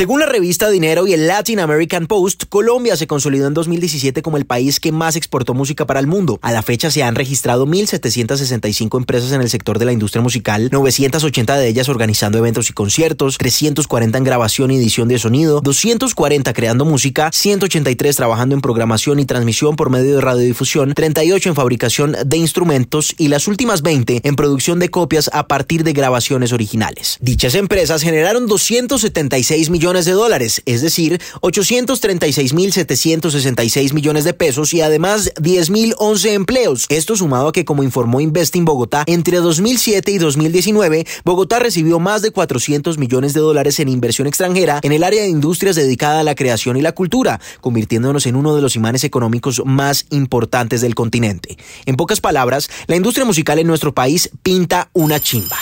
Según la revista Dinero y el Latin American Post, Colombia se consolidó en 2017 como el país que más exportó música para el mundo. A la fecha se han registrado 1.765 empresas en el sector de la industria musical, 980 de ellas organizando eventos y conciertos, 340 en grabación y edición de sonido, 240 creando música, 183 trabajando en programación y transmisión por medio de radiodifusión, 38 en fabricación de instrumentos y las últimas 20 en producción de copias a partir de grabaciones originales. Dichas empresas generaron 276 millones de dólares, es decir, 836.766 millones de pesos y además 10.011 empleos. Esto sumado a que, como informó Investing Bogotá, entre 2007 y 2019, Bogotá recibió más de 400 millones de dólares en inversión extranjera en el área de industrias dedicada a la creación y la cultura, convirtiéndonos en uno de los imanes económicos más importantes del continente. En pocas palabras, la industria musical en nuestro país pinta una chimba.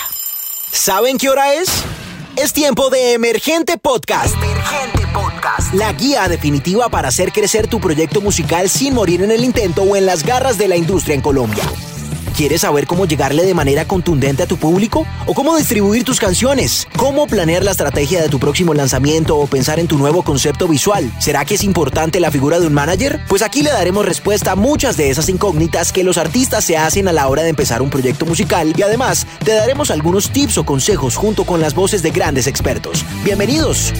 ¿Saben qué hora es? Es tiempo de Emergente Podcast. Emergente Podcast. La guía definitiva para hacer crecer tu proyecto musical sin morir en el intento o en las garras de la industria en Colombia. ¿Quieres saber cómo llegarle de manera contundente a tu público? ¿O cómo distribuir tus canciones? ¿Cómo planear la estrategia de tu próximo lanzamiento o pensar en tu nuevo concepto visual? ¿Será que es importante la figura de un manager? Pues aquí le daremos respuesta a muchas de esas incógnitas que los artistas se hacen a la hora de empezar un proyecto musical y además te daremos algunos tips o consejos junto con las voces de grandes expertos. Bienvenidos.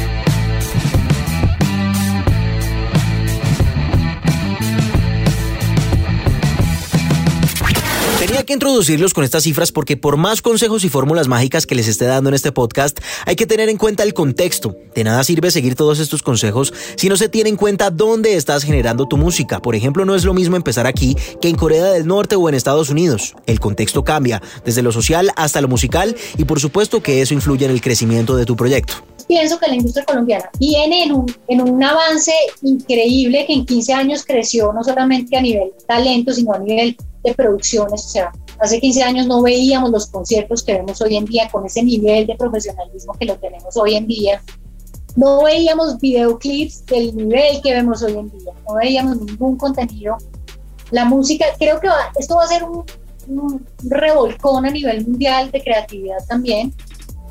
Que introducirlos con estas cifras porque por más consejos y fórmulas mágicas que les esté dando en este podcast, hay que tener en cuenta el contexto. De nada sirve seguir todos estos consejos si no se tiene en cuenta dónde estás generando tu música. Por ejemplo, no es lo mismo empezar aquí que en Corea del Norte o en Estados Unidos. El contexto cambia, desde lo social hasta lo musical, y por supuesto que eso influye en el crecimiento de tu proyecto pienso que la industria colombiana viene en un, en un avance increíble que en 15 años creció no solamente a nivel talento, sino a nivel de producciones. O sea, hace 15 años no veíamos los conciertos que vemos hoy en día con ese nivel de profesionalismo que lo tenemos hoy en día. No veíamos videoclips del nivel que vemos hoy en día. No veíamos ningún contenido. La música, creo que esto va a ser un, un revolcón a nivel mundial de creatividad también.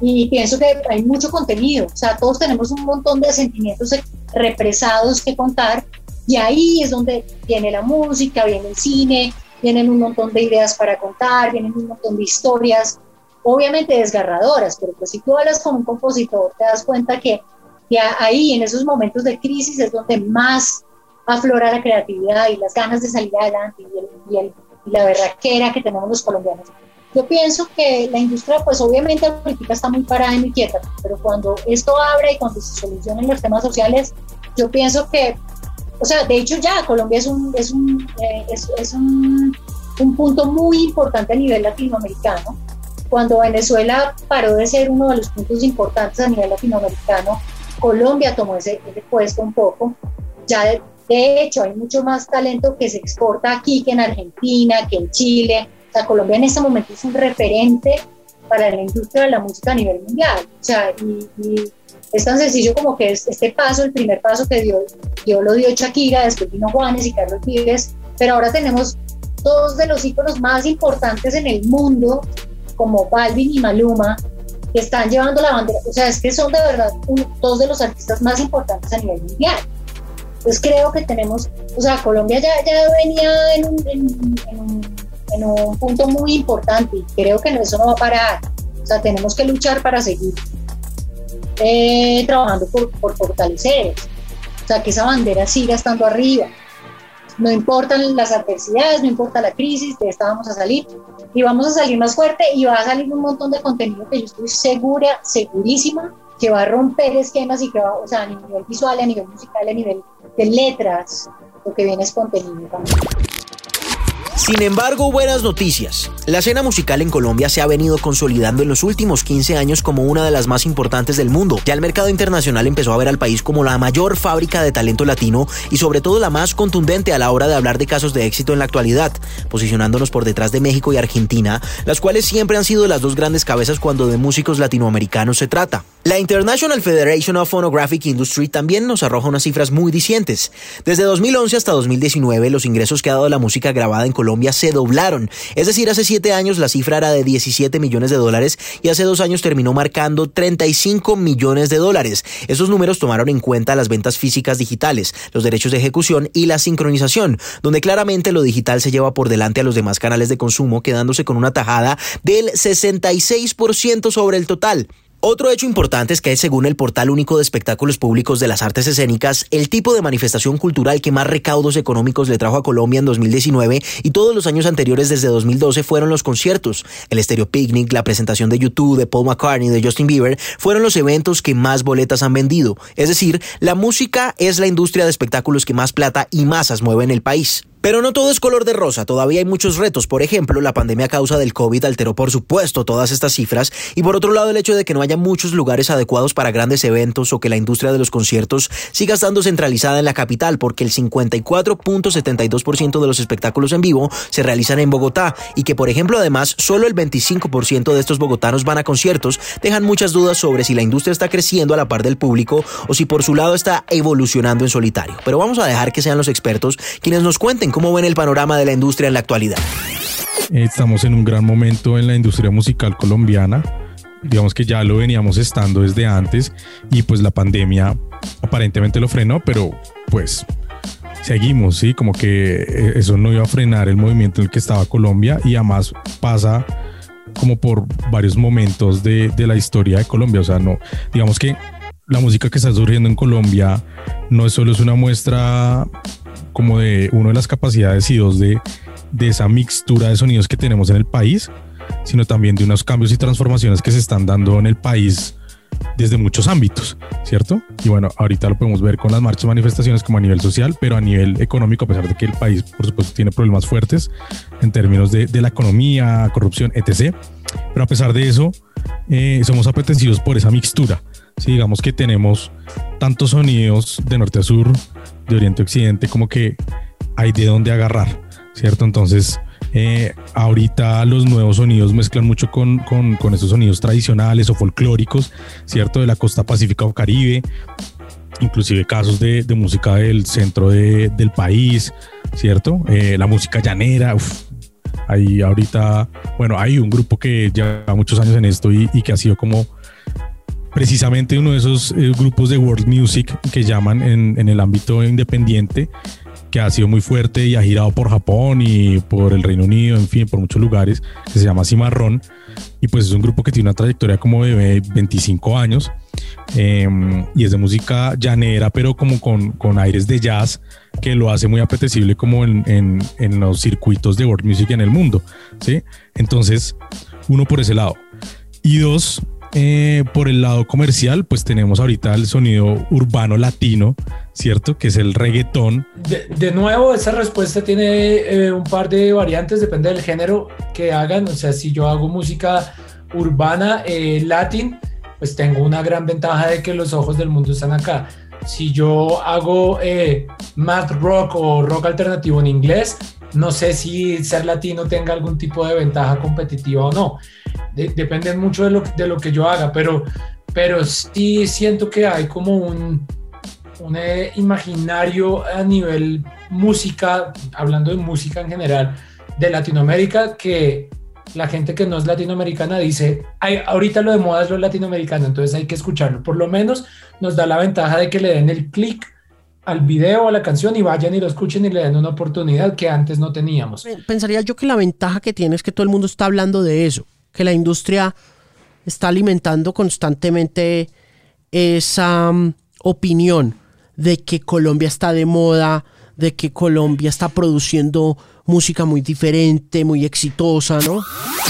Y pienso que hay mucho contenido. O sea, todos tenemos un montón de sentimientos represados que contar. Y ahí es donde viene la música, viene el cine, vienen un montón de ideas para contar, vienen un montón de historias, obviamente desgarradoras, pero pues si tú hablas con un compositor te das cuenta que, ahí en esos momentos de crisis es donde más aflora la creatividad y las ganas de salir adelante y, y, la berraquera que tenemos los colombianos. Yo pienso que la industria, pues obviamente ahorita está muy parada y muy quieta, pero cuando esto abre y cuando se solucionen los temas sociales, yo pienso que o sea, de hecho ya Colombia es un, es un, eh, es, un, un, punto muy importante a nivel latinoamericano. Cuando Venezuela paró de ser uno de los puntos importantes a nivel latinoamericano, Colombia tomó ese, puesto un poco. Ya de, de, hecho hay mucho más talento que se exporta aquí que en Argentina, que en Chile. O sea, Colombia en este momento es un referente para la industria de la música a nivel mundial. O sea, y, y es tan sencillo como que este paso, el primer paso que dio, dio lo dio Shakira, después vino Juanes y Carlos Vives, pero ahora tenemos dos de los íconos más importantes en el mundo, como Balvin y Maluma, que están llevando la bandera. O sea, es que son de verdad dos de los artistas más importantes a nivel mundial. Entonces creo que tenemos, o sea, Colombia ya, ya venía en un, en, un, en un punto muy importante y creo que eso no va a parar. O sea, tenemos que luchar para seguir eh, trabajando por, por fortalecer, o sea, que esa bandera siga estando arriba. No importan las adversidades, no importa la crisis, de esta vamos a salir y vamos a salir más fuerte y va a salir un montón de contenido que yo estoy segura, segurísima, que va a romper esquemas y que va, o sea, a nivel visual, a nivel musical, a nivel de letras, lo que viene es contenido también. Sin embargo, buenas noticias. La escena musical en Colombia se ha venido consolidando en los últimos 15 años como una de las más importantes del mundo. Ya el mercado internacional empezó a ver al país como la mayor fábrica de talento latino y sobre todo la más contundente a la hora de hablar de casos de éxito en la actualidad, posicionándonos por detrás de México y Argentina, las cuales siempre han sido las dos grandes cabezas cuando de músicos latinoamericanos se trata. La International Federation of Phonographic Industry también nos arroja unas cifras muy dicientes. Desde 2011 hasta 2019, los ingresos que ha dado la música grabada en Colombia Colombia se doblaron. Es decir, hace siete años la cifra era de 17 millones de dólares y hace dos años terminó marcando 35 millones de dólares. Esos números tomaron en cuenta las ventas físicas digitales, los derechos de ejecución y la sincronización, donde claramente lo digital se lleva por delante a los demás canales de consumo, quedándose con una tajada del 66% sobre el total. Otro hecho importante es que según el portal único de espectáculos públicos de las artes escénicas, el tipo de manifestación cultural que más recaudos económicos le trajo a Colombia en 2019 y todos los años anteriores desde 2012 fueron los conciertos. El Stereo Picnic, la presentación de YouTube, de Paul McCartney, de Justin Bieber, fueron los eventos que más boletas han vendido. Es decir, la música es la industria de espectáculos que más plata y masas mueve en el país. Pero no todo es color de rosa, todavía hay muchos retos. Por ejemplo, la pandemia a causa del COVID alteró por supuesto todas estas cifras y por otro lado el hecho de que no haya muchos lugares adecuados para grandes eventos o que la industria de los conciertos siga estando centralizada en la capital porque el 54.72% de los espectáculos en vivo se realizan en Bogotá y que por ejemplo además solo el 25% de estos bogotanos van a conciertos dejan muchas dudas sobre si la industria está creciendo a la par del público o si por su lado está evolucionando en solitario. Pero vamos a dejar que sean los expertos quienes nos cuenten cómo ven el panorama de la industria en la actualidad. Estamos en un gran momento en la industria musical colombiana. Digamos que ya lo veníamos estando desde antes y pues la pandemia aparentemente lo frenó, pero pues seguimos, ¿sí? Como que eh, eso no iba a frenar el movimiento en el que estaba Colombia y además pasa como por varios momentos de, de la historia de Colombia. O sea, no, digamos que la música que está surgiendo en Colombia no solo es una muestra como de una de las capacidades y dos de, de esa mixtura de sonidos que tenemos en el país, sino también de unos cambios y transformaciones que se están dando en el país desde muchos ámbitos, ¿cierto? Y bueno, ahorita lo podemos ver con las marchas, manifestaciones como a nivel social, pero a nivel económico, a pesar de que el país, por supuesto, tiene problemas fuertes en términos de, de la economía, corrupción, etc. Pero a pesar de eso, eh, somos apetecidos por esa mixtura. Si digamos que tenemos tantos sonidos de norte a sur, de Oriente a Occidente, como que hay de dónde agarrar, ¿cierto? Entonces, eh, ahorita los nuevos sonidos mezclan mucho con, con, con estos sonidos tradicionales o folclóricos, ¿cierto? De la costa pacífica o caribe, inclusive casos de, de música del centro de, del país, ¿cierto? Eh, la música llanera, uf, ahí ahorita, bueno, hay un grupo que lleva muchos años en esto y, y que ha sido como precisamente uno de esos eh, grupos de world music que llaman en, el ámbito independiente, que ha sido muy fuerte y ha girado por Japón y por el Reino Unido, en fin, por muchos lugares, que se llama Cimarrón. Y pues es un grupo que tiene una trayectoria como de 25 años eh, y es de música llanera, pero como con, con, aires de jazz, que lo hace muy apetecible como en, en, en los circuitos de world music en el mundo. ¿sí? Entonces, uno por ese lado. Y dos, eh, por el lado comercial, pues tenemos ahorita el sonido urbano latino, ¿cierto? Que es el reggaetón. De, nuevo, esa respuesta tiene eh, un par de variantes, depende del género que hagan. O sea, si yo hago música urbana eh, latín, pues tengo una gran ventaja de que los ojos del mundo están acá. Si yo hago eh, math rock o rock alternativo en inglés, no sé si ser latino tenga algún tipo de ventaja competitiva o no. De, depende mucho de lo, de lo, que yo haga, pero, pero sí siento que hay como un, un eh, imaginario a nivel música, hablando de música en general, de Latinoamérica, que la gente que no es latinoamericana dice, Ay, ahorita lo de moda es lo latinoamericano, entonces hay que escucharlo. Por lo menos nos da la ventaja de que le den el clic al video, a la canción y vayan y lo escuchen y le den una oportunidad que antes no teníamos. Pensaría yo que la ventaja que tiene es que todo el mundo está hablando de eso, que la industria está alimentando constantemente esa um, opinión de que Colombia está de moda, de que Colombia está produciendo música muy diferente, muy exitosa, ¿no?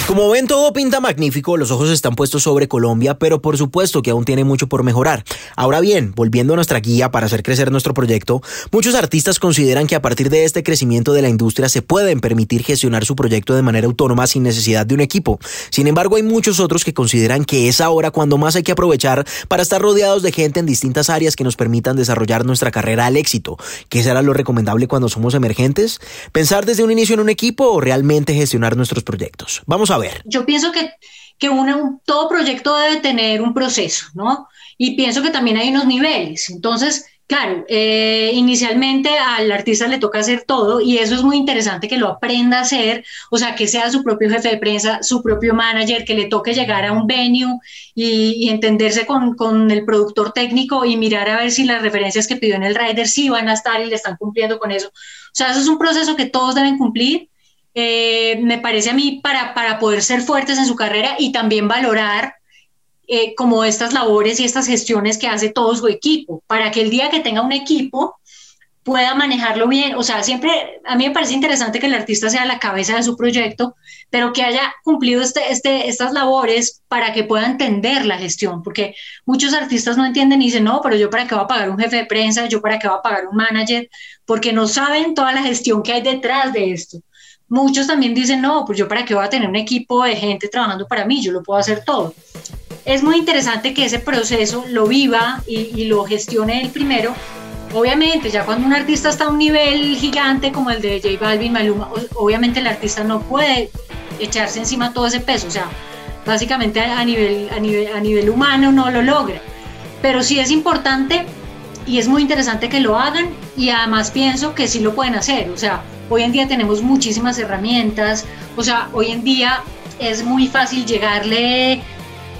Como ven, todo pinta magnífico, los ojos están puestos sobre Colombia, pero por supuesto que aún tiene mucho por mejorar. Ahora bien, volviendo a nuestra guía para hacer crecer nuestro proyecto, muchos artistas consideran que a partir de este crecimiento de la industria se pueden permitir gestionar su proyecto de manera autónoma sin necesidad de un equipo. Sin embargo, hay muchos otros que consideran que es ahora cuando más hay que aprovechar para estar rodeados de gente en distintas áreas que nos permitan desarrollar nuestra carrera al éxito. ¿Qué será lo recomendable cuando somos emergentes? Pensar desde un inicio en un equipo o realmente gestionar nuestros proyectos? Vamos a ver. Yo pienso que, que una, todo proyecto debe tener un proceso, ¿no? Y pienso que también hay unos niveles. Entonces, Claro, eh, inicialmente al artista le toca hacer todo y eso es muy interesante que lo aprenda a hacer, o sea, que sea su propio jefe de prensa, su propio manager, que le toque llegar a un venue y, entenderse con, con, el productor técnico y mirar a ver si las referencias que pidió en el rider sí van a estar y le están cumpliendo con eso. O sea, eso es un proceso que todos deben cumplir. Eh, me parece a mí para, para poder ser fuertes en su carrera y también valorar eh, como estas labores y estas gestiones que hace todo su equipo, para que el día que tenga un equipo pueda manejarlo bien. O sea, siempre a mí me parece interesante que el artista sea la cabeza de su proyecto, pero que haya cumplido este, este, estas labores para que pueda entender la gestión, porque muchos artistas no entienden y dicen, no, pero yo para qué voy a pagar un jefe de prensa, yo para qué voy a pagar un manager, porque no saben toda la gestión que hay detrás de esto. Muchos también dicen, no, pues yo para qué voy a tener un equipo de gente trabajando para mí, yo lo puedo hacer todo es muy interesante que ese proceso lo viva y, lo gestione el primero. Obviamente, ya cuando un artista está a un nivel gigante como el de J Balvin, Maluma, obviamente el artista no puede echarse encima todo ese peso. O sea, básicamente a nivel, a nivel, a nivel humano no lo logra. Pero sí es importante y es muy interesante que lo hagan y además pienso que sí lo pueden hacer. O sea, hoy en día tenemos muchísimas herramientas. O sea, hoy en día es muy fácil llegarle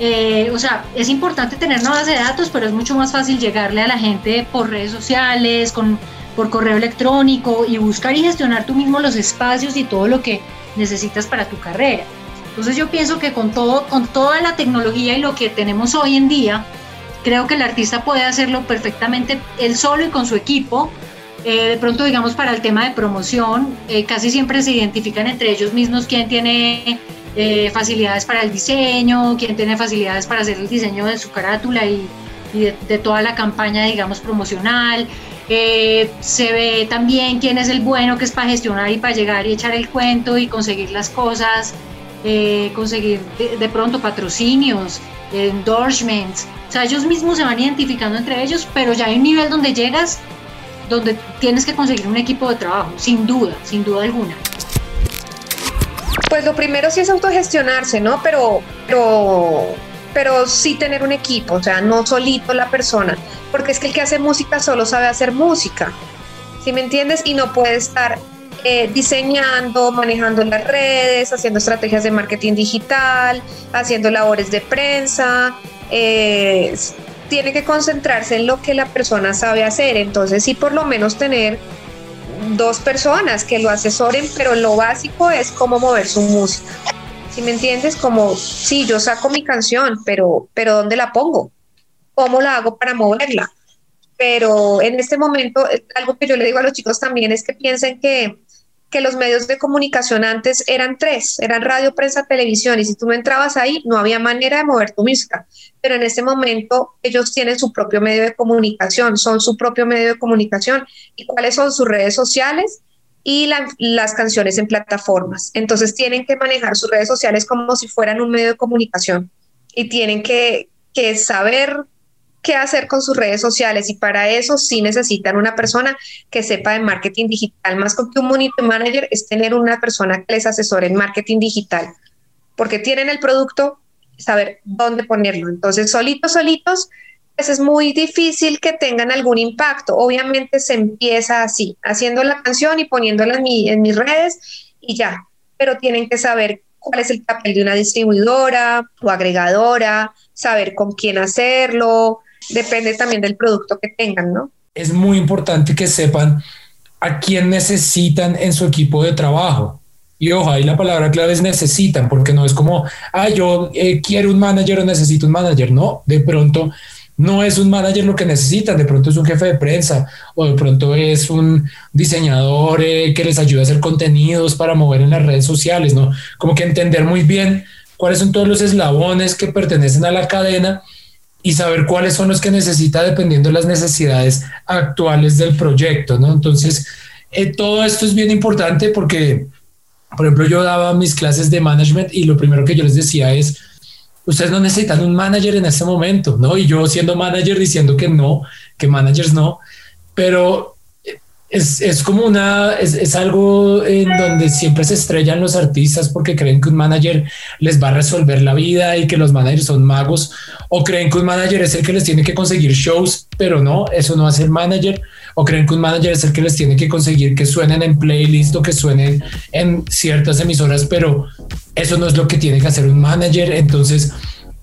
eh, o sea, es importante tener una base de datos, pero es mucho más fácil llegarle a la gente por redes sociales, con, por correo electrónico y buscar y gestionar tú mismo los espacios y todo lo que necesitas para tu carrera. Entonces yo pienso que con, todo, con toda la tecnología y lo que tenemos hoy en día, creo que el artista puede hacerlo perfectamente él solo y con su equipo. Eh, de pronto, digamos, para el tema de promoción, eh, casi siempre se identifican entre ellos mismos quién tiene eh, facilidades para el diseño, quién tiene facilidades para hacer el diseño de su carátula y, de, toda la campaña, digamos, promocional. Se ve también quién es el bueno que es para gestionar y para llegar y echar el cuento y conseguir las cosas, conseguir de, pronto patrocinios, endorsements. O sea, ellos mismos se van identificando entre ellos, pero ya hay un nivel donde llegas donde tienes que conseguir un equipo de trabajo, sin duda, sin duda alguna. Pues lo primero sí es autogestionarse, ¿no? Pero, pero, pero sí tener un equipo, o sea, no solito la persona, porque es que el que hace música solo sabe hacer música, ¿sí me entiendes? Y no puede estar eh, diseñando, manejando las redes, haciendo estrategias de marketing digital, haciendo labores de prensa. Eh, tiene que concentrarse en lo que la persona sabe hacer. Entonces, sí, por lo menos tener dos personas que lo asesoren, pero lo básico es cómo mover su música. Si me entiendes, como, sí, yo saco mi canción, pero, pero ¿dónde la pongo? ¿Cómo la hago para moverla? Pero en este momento, eh, algo que yo le digo a los chicos también es que piensen que que los medios de comunicación antes eran tres, eran radio, prensa, televisión, y si tú no entrabas ahí, no había manera de mover tu música. Pero en este momento ellos tienen su propio medio de comunicación, son su propio medio de comunicación. ¿Y cuáles son sus redes sociales? Y las canciones en plataformas. Entonces tienen que manejar sus redes sociales como si fueran un medio de comunicación y tienen que, que saber qué hacer con sus redes sociales y para eso sí necesitan una persona que sepa de marketing digital. Más que un community manager es tener una persona que les asesore en marketing digital, porque tienen el producto, saber dónde ponerlo. Entonces, solitos, solitos, pues es muy difícil que tengan algún impacto. Obviamente se empieza así, haciendo la canción y poniéndola en, en mis redes y ya, pero tienen que saber cuál es el papel de una distribuidora o agregadora, saber con quién hacerlo, depende también del producto que tengan, ¿no? Es muy importante que sepan a quién necesitan en su equipo de trabajo. Y ojo, ahí la palabra clave es necesitan, porque no es como, ah, yo eh, quiero un manager o necesito un manager. No, de pronto no es un manager lo que necesitan, de pronto es un jefe de prensa o de pronto es un diseñador eh, que les ayuda a hacer contenidos para mover en las redes sociales, ¿no? Como que entender muy bien cuáles son todos los eslabones que pertenecen a la cadena y saber cuáles son los que necesita dependiendo de las necesidades actuales del proyecto, ¿no? Entonces, eh, todo esto es bien importante porque, por ejemplo, yo daba mis clases de management y lo primero que yo les decía es, ustedes no necesitan un manager en este momento, ¿no? Y yo siendo manager diciendo que no, que managers no, pero es, es, como una, es, es, algo en donde siempre se estrellan los artistas porque creen que un manager les va a resolver la vida y que los managers son magos o creen que un manager es el que les tiene que conseguir shows, pero no, eso no hace el manager o creen que un manager es el que les tiene que conseguir que suenen en playlist o que suenen en ciertas emisoras, pero eso no es lo que tiene que hacer un manager. Entonces,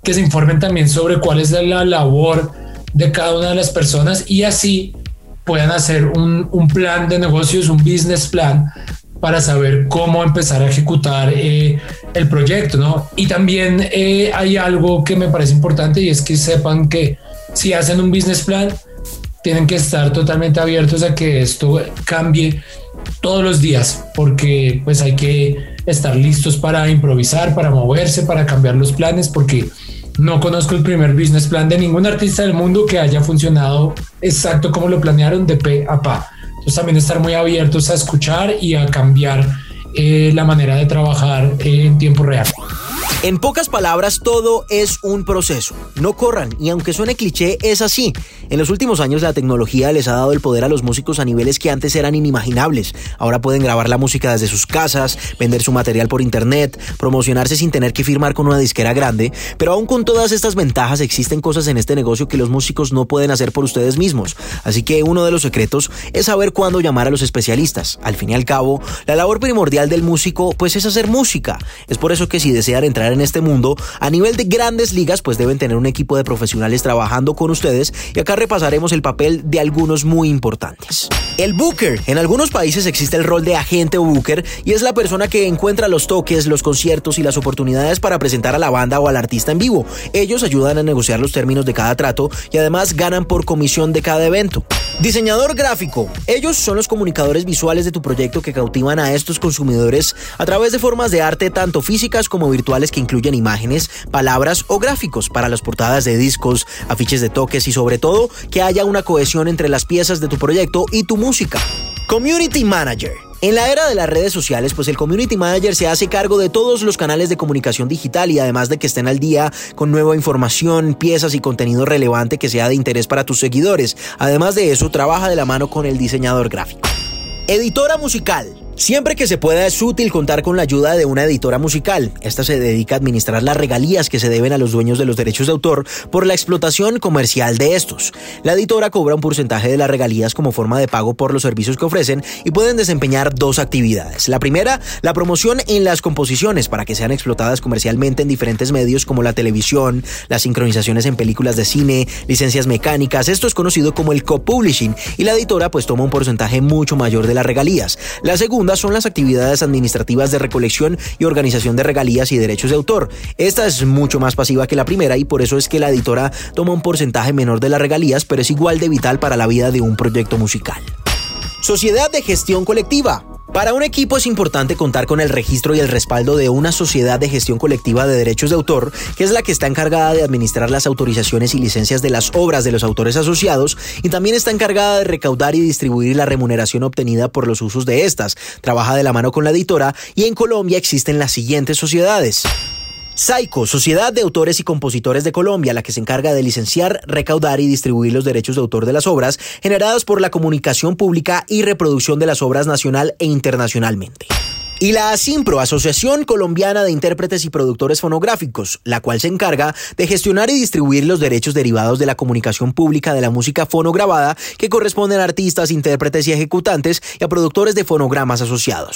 que se informen también sobre cuál es la labor de cada una de las personas y así puedan hacer un, un plan de negocios, un business plan para saber cómo empezar a ejecutar eh, el proyecto, ¿no? Y también eh, hay algo que me parece importante y es que sepan que si hacen un business plan, tienen que estar totalmente abiertos a que esto cambie todos los días, porque pues hay que estar listos para improvisar, para moverse, para cambiar los planes, porque no conozco el primer business plan de ningún artista del mundo que haya funcionado exacto como lo planearon de pe a pa. Entonces también estar muy abiertos a escuchar y a cambiar eh, la manera de trabajar en tiempo real. En pocas palabras, todo es un proceso. No corran, y aunque suene cliché, es así. En los últimos años la tecnología les ha dado el poder a los músicos a niveles que antes eran inimaginables. Ahora pueden grabar la música desde sus casas, vender su material por internet, promocionarse sin tener que firmar con una disquera grande, pero aún con todas estas ventajas existen cosas en este negocio que los músicos no pueden hacer por ustedes mismos. Así que uno de los secretos es saber cuándo llamar a los especialistas. Al fin y al cabo, la labor primordial del músico pues es hacer música. Es por eso que si desean entrar en este mundo, a nivel de grandes ligas, pues deben tener un equipo de profesionales trabajando con ustedes y acá repasaremos el papel de algunos muy importantes. El booker. En algunos países existe el rol de agente booker y es la persona que encuentra los toques, los conciertos y las oportunidades para presentar a la banda o al artista en vivo. Ellos ayudan a negociar los términos de cada trato y además ganan por comisión de cada evento. Diseñador gráfico. Ellos son los comunicadores visuales de tu proyecto que cautivan a estos consumidores a través de formas de arte tanto físicas como virtuales que incluyen imágenes, palabras o gráficos para las portadas de discos, afiches de toques y sobre todo que haya una cohesión entre las piezas de tu proyecto y tu música. Community Manager. En la era de las redes sociales, pues el Community Manager se hace cargo de todos los canales de comunicación digital y además de que estén al día con nueva información, piezas y contenido relevante que sea de interés para tus seguidores. Además de eso, trabaja de la mano con el diseñador gráfico. Editora musical. Siempre que se pueda es útil contar con la ayuda de una editora musical. Esta se dedica a administrar las regalías que se deben a los dueños de los derechos de autor por la explotación comercial de estos. La editora cobra un porcentaje de las regalías como forma de pago por los servicios que ofrecen y pueden desempeñar dos actividades. La primera, la promoción en las composiciones para que sean explotadas comercialmente en diferentes medios como la televisión, las sincronizaciones en películas de cine, licencias mecánicas. Esto es conocido como el co-publishing y la editora pues toma un porcentaje mucho mayor de las regalías. La son las actividades administrativas de recolección y organización de regalías y derechos de autor. Esta es mucho más pasiva que la primera y por eso es que la editora toma un porcentaje menor de las regalías, pero es igual de vital para la vida de un proyecto musical. Sociedad de gestión colectiva. Para un equipo es importante contar con el registro y el respaldo de una sociedad de gestión colectiva de derechos de autor, que es la que está encargada de administrar las autorizaciones y licencias de las obras de los autores asociados y también está encargada de recaudar y distribuir la remuneración obtenida por los usos de estas. Trabaja de la mano con la editora y en Colombia existen las siguientes sociedades. SAICO, Sociedad de Autores y Compositores de Colombia, la que se encarga de licenciar, recaudar y distribuir los derechos de autor de las obras generadas por la comunicación pública y reproducción de las obras nacional e internacionalmente. Y la ASIMPRO, Asociación Colombiana de Intérpretes y Productores Fonográficos, la cual se encarga de gestionar y distribuir los derechos derivados de la comunicación pública de la música fonograbada que corresponden a artistas, intérpretes y ejecutantes y a productores de fonogramas asociados.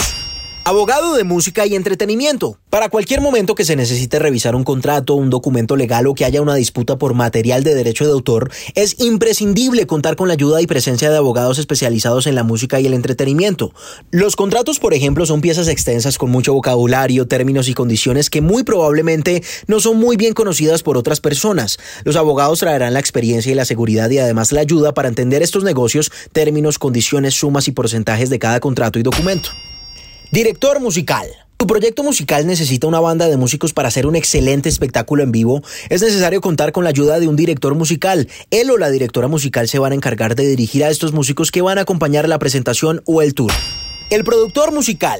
Abogado de música y entretenimiento. Para cualquier momento que se necesite revisar un contrato, un documento legal o que haya una disputa por material de derecho de autor, es imprescindible contar con la ayuda y presencia de abogados especializados en la música y el entretenimiento. Los contratos, por ejemplo, son piezas extensas con mucho vocabulario, términos y condiciones que muy probablemente no son muy bien conocidas por otras personas. Los abogados traerán la experiencia y la seguridad y además la ayuda para entender estos negocios, términos, condiciones, sumas y porcentajes de cada contrato y documento. Director musical. Tu proyecto musical necesita una banda de músicos para hacer un excelente espectáculo en vivo. Es necesario contar con la ayuda de un director musical. Él o la directora musical se van a encargar de dirigir a estos músicos que van a acompañar la presentación o el tour. El productor musical.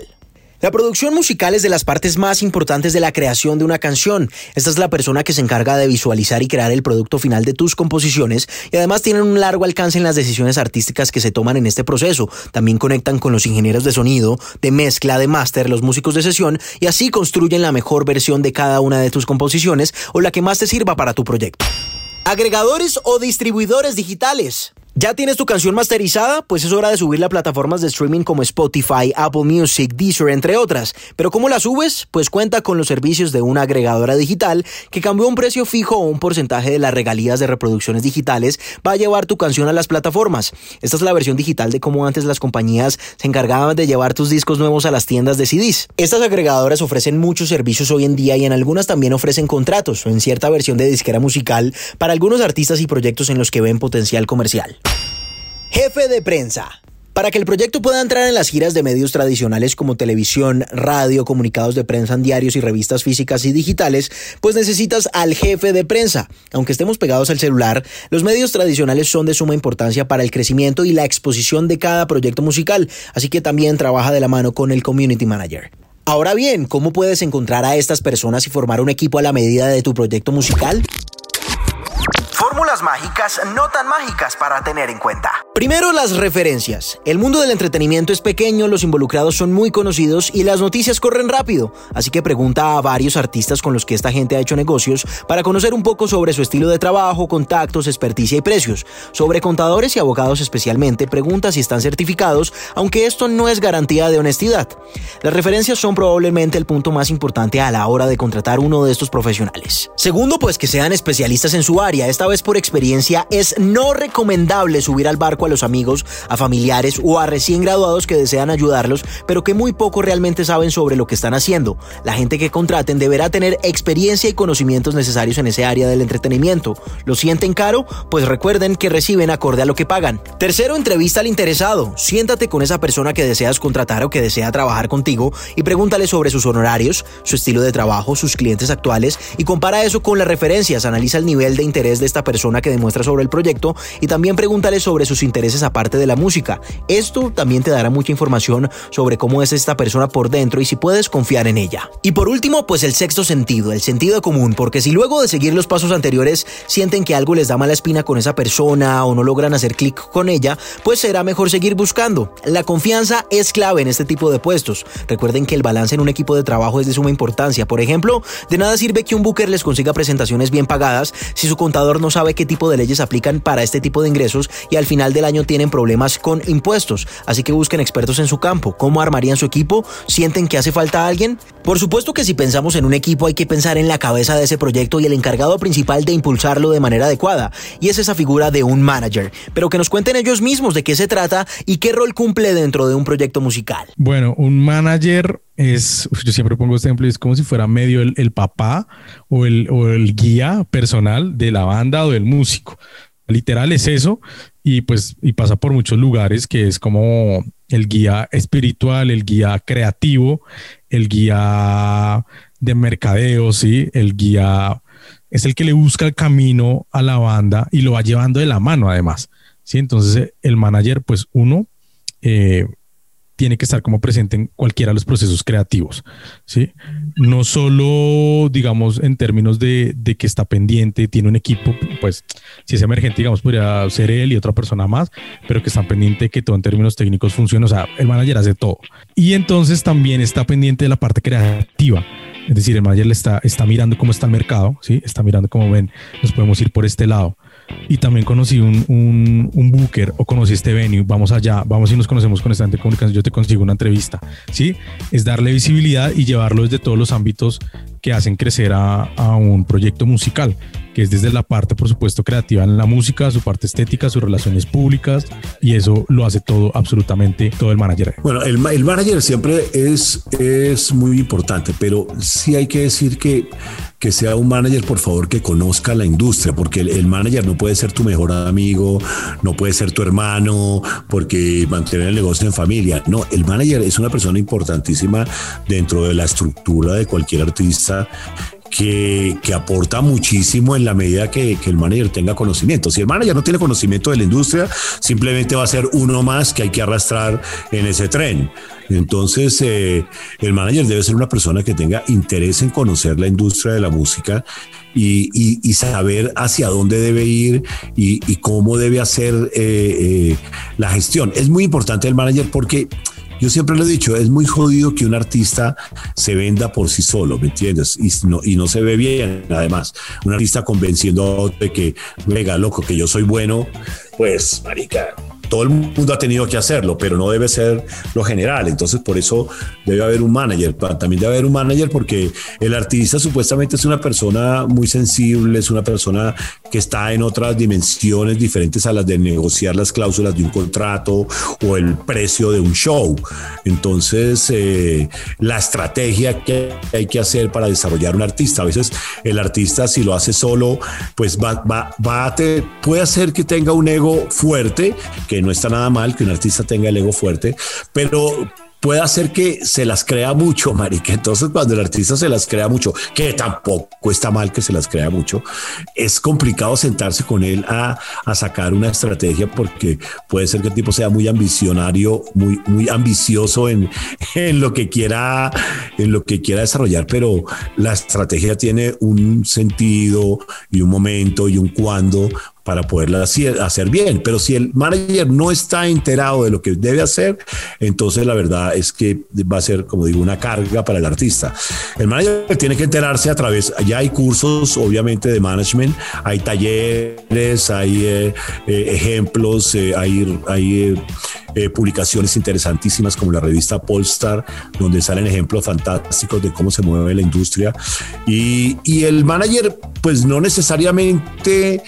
La producción musical es de las partes más importantes de la creación de una canción. Esta es la persona que se encarga de visualizar y crear el producto final de tus composiciones y además tienen un largo alcance en las decisiones artísticas que se toman en este proceso. También conectan con los ingenieros de sonido, de mezcla, de máster, los músicos de sesión y así construyen la mejor versión de cada una de tus composiciones o la que más te sirva para tu proyecto. Agregadores o distribuidores digitales. ¿Ya tienes tu canción masterizada? Pues es hora de subirla a plataformas de streaming como Spotify, Apple Music, Deezer, entre otras. ¿Pero cómo la subes? Pues cuenta con los servicios de una agregadora digital que cambió un precio fijo o un porcentaje de las regalías de reproducciones digitales va a llevar tu canción a las plataformas. Esta es la versión digital de cómo antes las compañías se encargaban de llevar tus discos nuevos a las tiendas de CDs. Estas agregadoras ofrecen muchos servicios hoy en día y en algunas también ofrecen contratos o en cierta versión de disquera musical para algunos artistas y proyectos en los que ven potencial comercial. Jefe de prensa. Para que el proyecto pueda entrar en las giras de medios tradicionales como televisión, radio, comunicados de prensa en diarios y revistas físicas y digitales, pues necesitas al jefe de prensa. Aunque estemos pegados al celular, los medios tradicionales son de suma importancia para el crecimiento y la exposición de cada proyecto musical, así que también trabaja de la mano con el community manager. Ahora bien, ¿cómo puedes encontrar a estas personas y formar un equipo a la medida de tu proyecto musical? Mágicas no tan mágicas para tener en cuenta. Primero, las referencias. El mundo del entretenimiento es pequeño, los involucrados son muy conocidos y las noticias corren rápido. Así que pregunta a varios artistas con los que esta gente ha hecho negocios para conocer un poco sobre su estilo de trabajo, contactos, experticia y precios. Sobre contadores y abogados especialmente, pregunta si están certificados, aunque esto no es garantía de honestidad. Las referencias son probablemente el punto más importante a la hora de contratar uno de estos profesionales. Segundo, pues que sean especialistas en su área. Esta vez por experiencia es no recomendable subir al barco a los amigos, a familiares o a recién graduados que desean ayudarlos, pero que muy poco realmente saben sobre lo que están haciendo. La gente que contraten deberá tener experiencia y conocimientos necesarios en ese área del entretenimiento. ¿Lo sienten caro? Pues recuerden que reciben acorde a lo que pagan. Tercero, entrevista al interesado. Siéntate con esa persona que deseas contratar o que desea trabajar contigo y pregúntale sobre sus honorarios, su estilo de trabajo, sus clientes actuales y compara eso con las referencias. Analiza el nivel de interés de esta persona que demuestra sobre el proyecto y también pregúntale sobre sus intereses aparte de la música. Esto también te dará mucha información sobre cómo es esta persona por dentro y si puedes confiar en ella. Y por último, pues el sexto sentido, el sentido común, porque si luego de seguir los pasos anteriores sienten que algo les da mala espina con esa persona o no logran hacer clic con ella, pues será mejor seguir buscando. La confianza es clave en este tipo de puestos. Recuerden que el balance en un equipo de trabajo es de suma importancia. Por ejemplo, de nada sirve que un booker les consiga presentaciones bien pagadas si su contador no sabe qué tipo de leyes aplican para este tipo de ingresos y al final del año tienen problemas con impuestos. Así que busquen expertos en su campo. ¿Cómo armarían su equipo? ¿Sienten que hace falta alguien? Por supuesto que si pensamos en un equipo hay que pensar en la cabeza de ese proyecto y el encargado principal de impulsarlo de manera adecuada. Y es esa figura de un manager. Pero que nos cuenten ellos mismos de qué se trata y qué rol cumple dentro de un proyecto musical. Bueno, un manager es, yo siempre pongo este ejemplo, es como si fuera medio el, papá o el, o el guía personal de la banda o del músico. Literal es eso y pues y pasa por muchos lugares que es como el guía espiritual, el guía creativo, el guía de mercadeo, sí, el guía es el que le busca el camino a la banda y lo va llevando de la mano además. Sí, entonces el manager pues uno eh, tiene que estar como presente en cualquiera de los procesos creativos, ¿sí? No solo, digamos, en términos de, de, que está pendiente, tiene un equipo, pues, si es emergente, digamos, podría ser él y otra persona más, pero que están pendiente que todo en términos técnicos funcione, o sea, el manager hace todo. Y entonces también está pendiente de la parte creativa, es decir, el manager le está, está mirando cómo está el mercado, ¿sí? Está mirando cómo ven, nos podemos ir por este lado y también conocí un, un, un, booker o conocí este venue, vamos allá, vamos y nos conocemos con esta de comunicación, yo te consigo una entrevista, ¿sí? Es darle visibilidad y llevarlo desde todos los ámbitos que hacen crecer a, a un proyecto musical, que es desde la parte, por supuesto, creativa en la música, su parte estética, sus relaciones públicas, y eso lo hace todo, absolutamente todo el manager. Bueno, el, el manager siempre es, es muy importante, pero sí hay que decir que que sea un manager, por favor, que conozca la industria, porque el, manager no puede ser tu mejor amigo, no puede ser tu hermano, porque mantener el negocio en familia. No, el manager es una persona importantísima dentro de la estructura de cualquier artista que, que, aporta muchísimo en la medida que, el manager tenga conocimiento. Si el manager no tiene conocimiento de la industria, simplemente va a ser uno más que hay que arrastrar en ese tren. Entonces, eh, el manager debe ser una persona que tenga interés en conocer la industria de la música y, saber hacia dónde debe ir y, y cómo debe hacer eh, eh, la gestión. Es muy importante el manager porque yo siempre lo he dicho, es muy jodido que un artista se venda por sí solo, ¿me entiendes? Y no, y no se ve bien, además. Un artista convenciendo a otro de que, venga, loco, que yo soy bueno, pues, marica, todo el mundo ha tenido que hacerlo, pero no debe ser lo general. Entonces, por eso debe haber un manager. También debe haber un manager porque el artista supuestamente es una persona muy sensible, es una persona que está en otras dimensiones diferentes a las de negociar las cláusulas de un contrato o el precio de un show. Entonces, eh, la estrategia que hay que hacer para desarrollar un artista. A veces el artista, si lo hace solo, pues va, va, va a puede hacer que tenga un ego fuerte, que no está nada mal que un artista tenga el ego fuerte, pero puede hacer que se las crea mucho, marica. Entonces, cuando el artista se las crea mucho, que tampoco está mal que se las crea mucho, es complicado sentarse con él a, a sacar una estrategia porque puede ser que el tipo sea muy ambicionario, muy, muy ambicioso en, en lo que quiera, en lo que quiera desarrollar, pero la estrategia tiene un sentido y un momento y un cuándo para poderla hacer bien. Pero si el manager no está enterado de lo que debe hacer, entonces la verdad es que va a ser, como digo, una carga para el artista. El manager tiene que enterarse a través, ya hay cursos, obviamente, de management, hay talleres, hay eh, eh, ejemplos, eh, hay, hay publicaciones interesantísimas como la revista Polestar, donde salen ejemplos fantásticos de cómo se mueve la industria. Y, y el manager, pues no necesariamente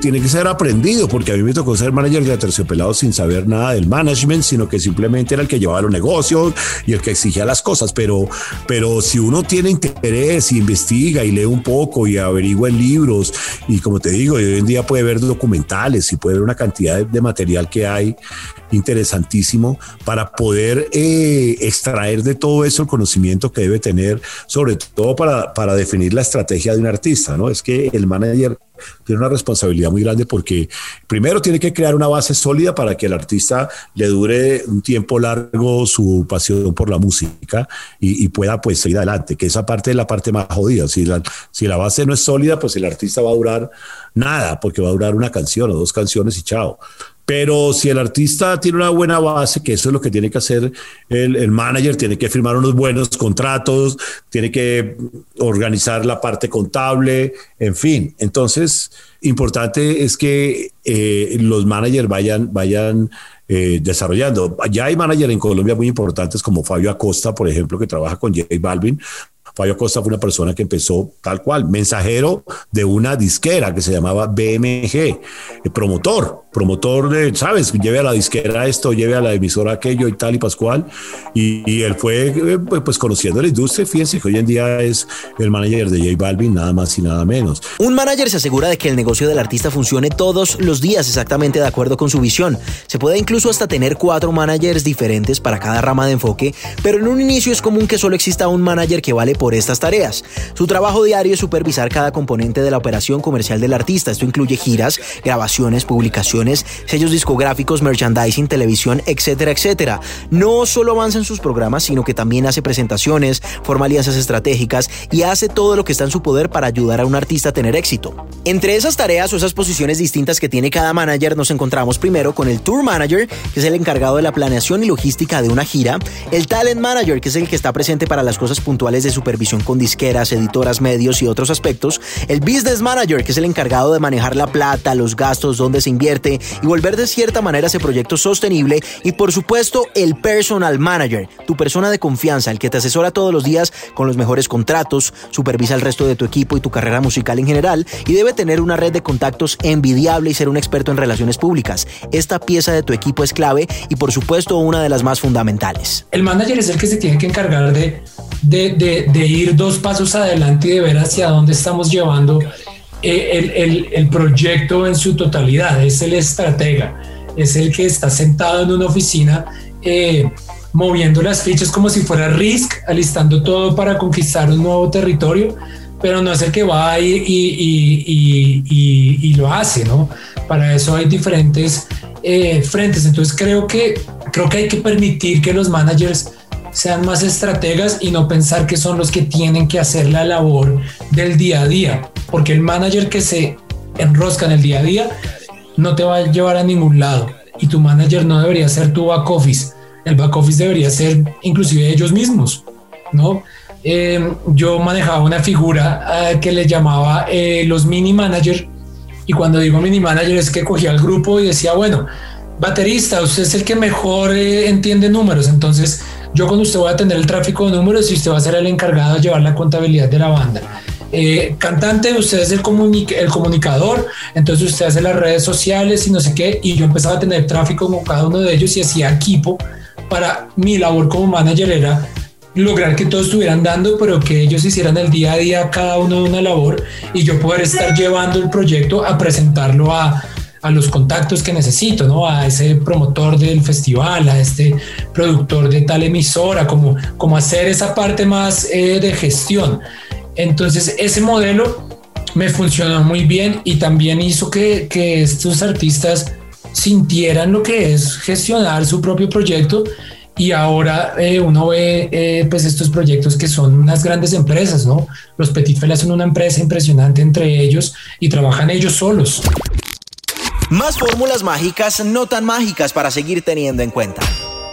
tiene que ser aprendido, porque a mí me tocó ser manager de Terciopelado sin saber nada del management, sino que simplemente era el que llevaba los negocios y el que exigía las cosas. Pero, pero si uno tiene interés y investiga y lee un poco y averigua en libros, y como te digo, hoy en día puede ver documentales y puede ver una cantidad de material que hay interesantísimo para poder eh, extraer de todo eso el conocimiento que debe tener, sobre todo para, para definir la estrategia de un artista, ¿no? Es que el manager tiene una responsabilidad muy grande porque primero tiene que crear una base sólida para que el artista le dure un tiempo largo su pasión por la música y, pueda pues seguir adelante, que esa parte es la parte más jodida. Si la, si la base no es sólida, pues el artista va a durar nada, porque va a durar una canción o dos canciones y chao. Pero si el artista tiene una buena base, que eso es lo que tiene que hacer el, manager, tiene que firmar unos buenos contratos, tiene que organizar la parte contable, en fin. Entonces, importante es que eh, los managers vayan, vayan eh, desarrollando. Ya hay managers en Colombia muy importantes como Fabio Acosta, por ejemplo, que trabaja con J Balvin, Fabio Costa fue una persona que empezó tal cual, mensajero de una disquera que se llamaba BMG, promotor, promotor de, sabes, lleve a la disquera esto, lleve a la emisora aquello y tal y pascual. Y, él fue eh, pues, pues conociendo la industria, fíjense que hoy en día es el manager de J Balvin, nada más y nada menos. Un manager se asegura de que el negocio del artista funcione todos los días exactamente de acuerdo con su visión. Se puede incluso hasta tener cuatro managers diferentes para cada rama de enfoque, pero en un inicio es común que solo exista un manager que vale por estas tareas. Su trabajo diario es supervisar cada componente de la operación comercial del artista. Esto incluye giras, grabaciones, publicaciones, sellos discográficos, merchandising, televisión, etcétera, etcétera. No solo avanza en sus programas, sino que también hace presentaciones, forma alianzas estratégicas y hace todo lo que está en su poder para ayudar a un artista a tener éxito. Entre esas tareas o esas posiciones distintas que tiene cada manager, nos encontramos primero con el Tour Manager, que es el encargado de la planeación y logística de una gira, el Talent Manager, que es el que está presente para las cosas puntuales de su supervisión con disqueras, editoras, medios y otros aspectos, el Business Manager, que es el encargado de manejar la plata, los gastos, dónde se invierte y volver de cierta manera ese proyecto sostenible, y por supuesto el Personal Manager, tu persona de confianza, el que te asesora todos los días con los mejores contratos, supervisa el resto de tu equipo y tu carrera musical en general, y debe tener una red de contactos envidiable y ser un experto en relaciones públicas. Esta pieza de tu equipo es clave y por supuesto una de las más fundamentales. El manager es el que se tiene que encargar de de, de, ir dos pasos adelante y de ver hacia dónde estamos llevando eh, el, el, el, proyecto en su totalidad. Es el estratega, es el que está sentado en una oficina eh, moviendo las fichas como si fuera Risk, alistando todo para conquistar un nuevo territorio, pero no es el que va y, y, y, lo hace, ¿no? Para eso hay diferentes eh, frentes. Entonces creo que, creo que hay que permitir que los managers sean más estrategas y no pensar que son los que tienen que hacer la labor del día a día, porque el manager que se enrosca en el día a día no te va a llevar a ningún lado y tu manager no debería ser tu back office, el back office debería ser inclusive ellos mismos, ¿no? Eh, yo manejaba una figura eh, que le llamaba eh, los mini manager y cuando digo mini manager es que cogía el grupo y decía, bueno, baterista, usted es el que mejor entiende números, entonces yo con usted voy a atender el tráfico de números y usted va a ser el encargado de llevar la contabilidad de la banda. Eh, cantante, usted es el, el comunicador, entonces usted hace las redes sociales y no sé qué, y yo empezaba a tener tráfico con cada uno de ellos y hacía equipo para mi labor como manager era lograr que todos estuvieran dando, pero que ellos hicieran el día a día cada uno de una labor y yo poder estar llevando el proyecto a presentarlo a, a los contactos que necesito, ¿no? A ese promotor del festival, a este productor de tal emisora, como, como hacer esa parte más eh, de gestión. Entonces, ese modelo me funcionó muy bien y también hizo que, que estos artistas sintieran lo que es gestionar su propio proyecto y ahora eh, uno ve eh, pues estos proyectos que son unas grandes empresas, ¿no? Los Petit Fela son una empresa impresionante entre ellos y trabajan ellos solos. Más fórmulas mágicas no tan mágicas para seguir teniendo en cuenta.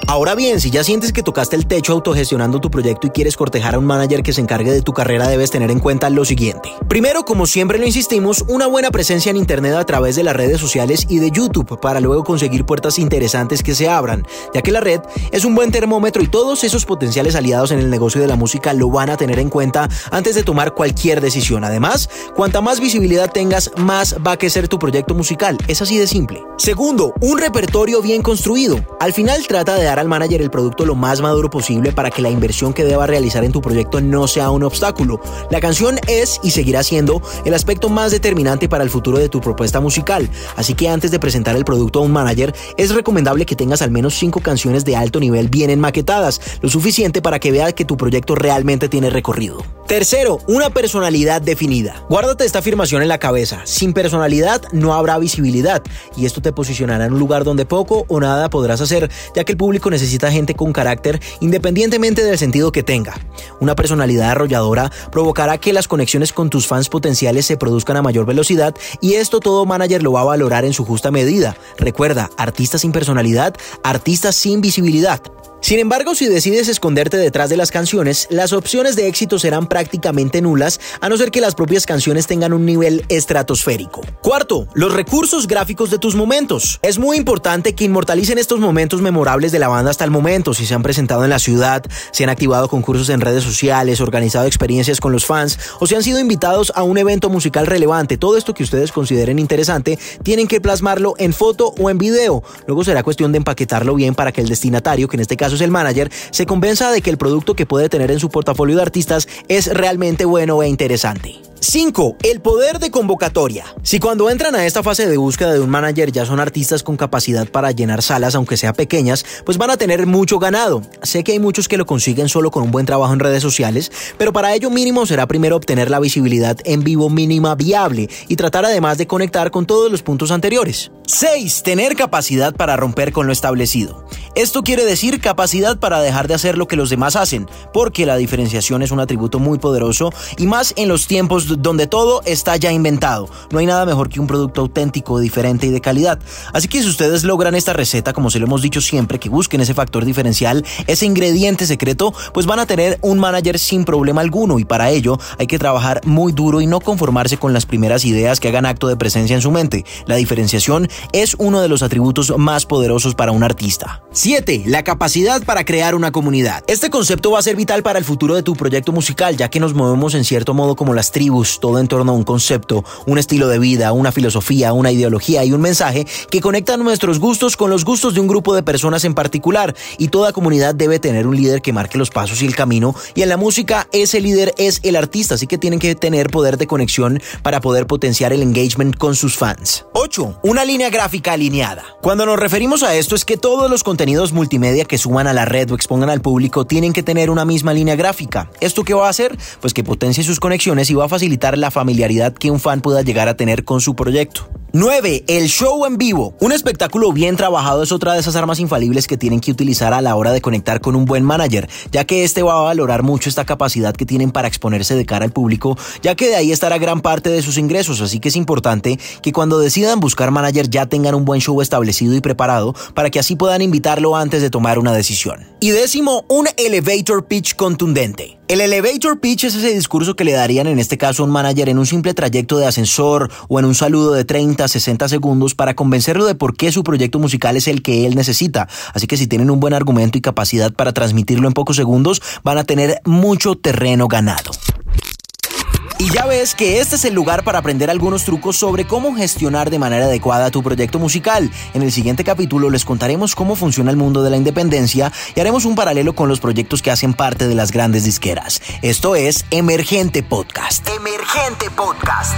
Ahora bien, si ya sientes que tocaste el techo autogestionando tu proyecto y quieres cortejar a un manager que se encargue de tu carrera, debes tener en cuenta lo siguiente. Primero, como siempre lo insistimos, una buena presencia en Internet a través de las redes sociales y de YouTube para luego conseguir puertas interesantes que se abran, ya que la red es un buen termómetro y todos esos potenciales aliados en el negocio de la música lo van a tener en cuenta antes de tomar cualquier decisión. Además, cuanta más visibilidad tengas, más va a crecer tu proyecto musical. Es así de simple. Segundo, un repertorio bien construido. Al final trata de dar al manager el producto lo más maduro posible para que la inversión que deba realizar en tu proyecto no sea un obstáculo. La canción es y seguirá siendo el aspecto más determinante para el futuro de tu propuesta musical, así que antes de presentar el producto a un manager es recomendable que tengas al menos 5 canciones de alto nivel bien enmaquetadas, lo suficiente para que vea que tu proyecto realmente tiene recorrido. Tercero, una personalidad definida. Guárdate esta afirmación en la cabeza. Sin personalidad no habrá visibilidad y esto te posicionará en un lugar donde poco o nada podrás hacer, ya que el público necesita gente con carácter independientemente del sentido que tenga. Una personalidad arrolladora provocará que las conexiones con tus fans potenciales se produzcan a mayor velocidad y esto todo manager lo va a valorar en su justa medida. Recuerda, artistas sin personalidad, artistas sin visibilidad. Sin embargo, si decides esconderte detrás de las canciones, las opciones de éxito serán prácticamente nulas, a no ser que las propias canciones tengan un nivel estratosférico. Cuarto, los recursos gráficos de tus momentos. Es muy importante que inmortalicen estos momentos memorables de la banda hasta el momento, si se han presentado en la ciudad, si han activado concursos en redes sociales, organizado experiencias con los fans o si han sido invitados a un evento musical relevante. Todo esto que ustedes consideren interesante, tienen que plasmarlo en foto o en video. Luego será cuestión de empaquetarlo bien para que el destinatario, que en este caso es el manager, se convenza de que el producto que puede tener en su portafolio de artistas es realmente bueno e interesante. 5. El poder de convocatoria. Si cuando entran a esta fase de búsqueda de un manager ya son artistas con capacidad para llenar salas, aunque sea pequeñas, pues van a tener mucho ganado. Sé que hay muchos que lo consiguen solo con un buen trabajo en redes sociales, pero para ello mínimo será primero obtener la visibilidad en vivo mínima viable y tratar además de conectar con todos los puntos anteriores. 6. Tener capacidad para romper con lo establecido. Esto quiere decir capacidad para dejar de hacer lo que los demás hacen, porque la diferenciación es un atributo muy poderoso y más en los tiempos donde todo está ya inventado. No hay nada mejor que un producto auténtico, diferente y de calidad. Así que si ustedes logran esta receta, como se lo hemos dicho siempre, que busquen ese factor diferencial, ese ingrediente secreto, pues van a tener un manager sin problema alguno y para ello hay que trabajar muy duro y no conformarse con las primeras ideas que hagan acto de presencia en su mente. La diferenciación es uno de los atributos más poderosos para un artista. 7. La capacidad para crear una comunidad. Este concepto va a ser vital para el futuro de tu proyecto musical, ya que nos movemos en cierto modo como las tribus tribus, todo en torno a un concepto, un estilo de vida, una filosofía, una ideología y un mensaje que conectan nuestros gustos con los gustos de un grupo de personas en particular y toda comunidad debe tener un líder que marque los pasos y el camino y en la música ese líder es el artista, así que tienen que tener poder de conexión para poder potenciar el engagement con sus fans. 8. Una línea gráfica alineada. Cuando nos referimos a esto es que todos los contenidos multimedia que suban a la red o expongan al público tienen que tener una misma línea gráfica. ¿Esto qué va a hacer? Pues que potencie sus conexiones y va a facilitar la familiaridad que un fan pueda llegar a tener con su proyecto. 9. El show en vivo. Un espectáculo bien trabajado es otra de esas armas infalibles que tienen que utilizar a la hora de conectar con un buen manager, ya que este va a valorar mucho esta capacidad que tienen para exponerse de cara al público, ya que de ahí estará gran parte de sus ingresos, así que es importante que cuando decidan buscar manager ya tengan un buen show establecido y preparado para que así puedan invitarlo antes de tomar una decisión. Y décimo, un elevator pitch contundente. El elevator pitch es ese discurso que le darían en este caso un manager en un simple trayecto de ascensor o en un saludo de 30, 60 segundos para convencerlo de por qué su proyecto musical es el que él necesita. Así que si tienen un buen argumento y capacidad para transmitirlo en pocos segundos, van a tener mucho terreno ganado. Y ya ves que este es el lugar para aprender algunos trucos sobre cómo gestionar de manera adecuada tu proyecto musical. En el siguiente capítulo les contaremos cómo funciona el mundo de la independencia y haremos un paralelo con los proyectos que hacen parte de las grandes disqueras. Esto es Emergente Podcast. Emergente Podcast.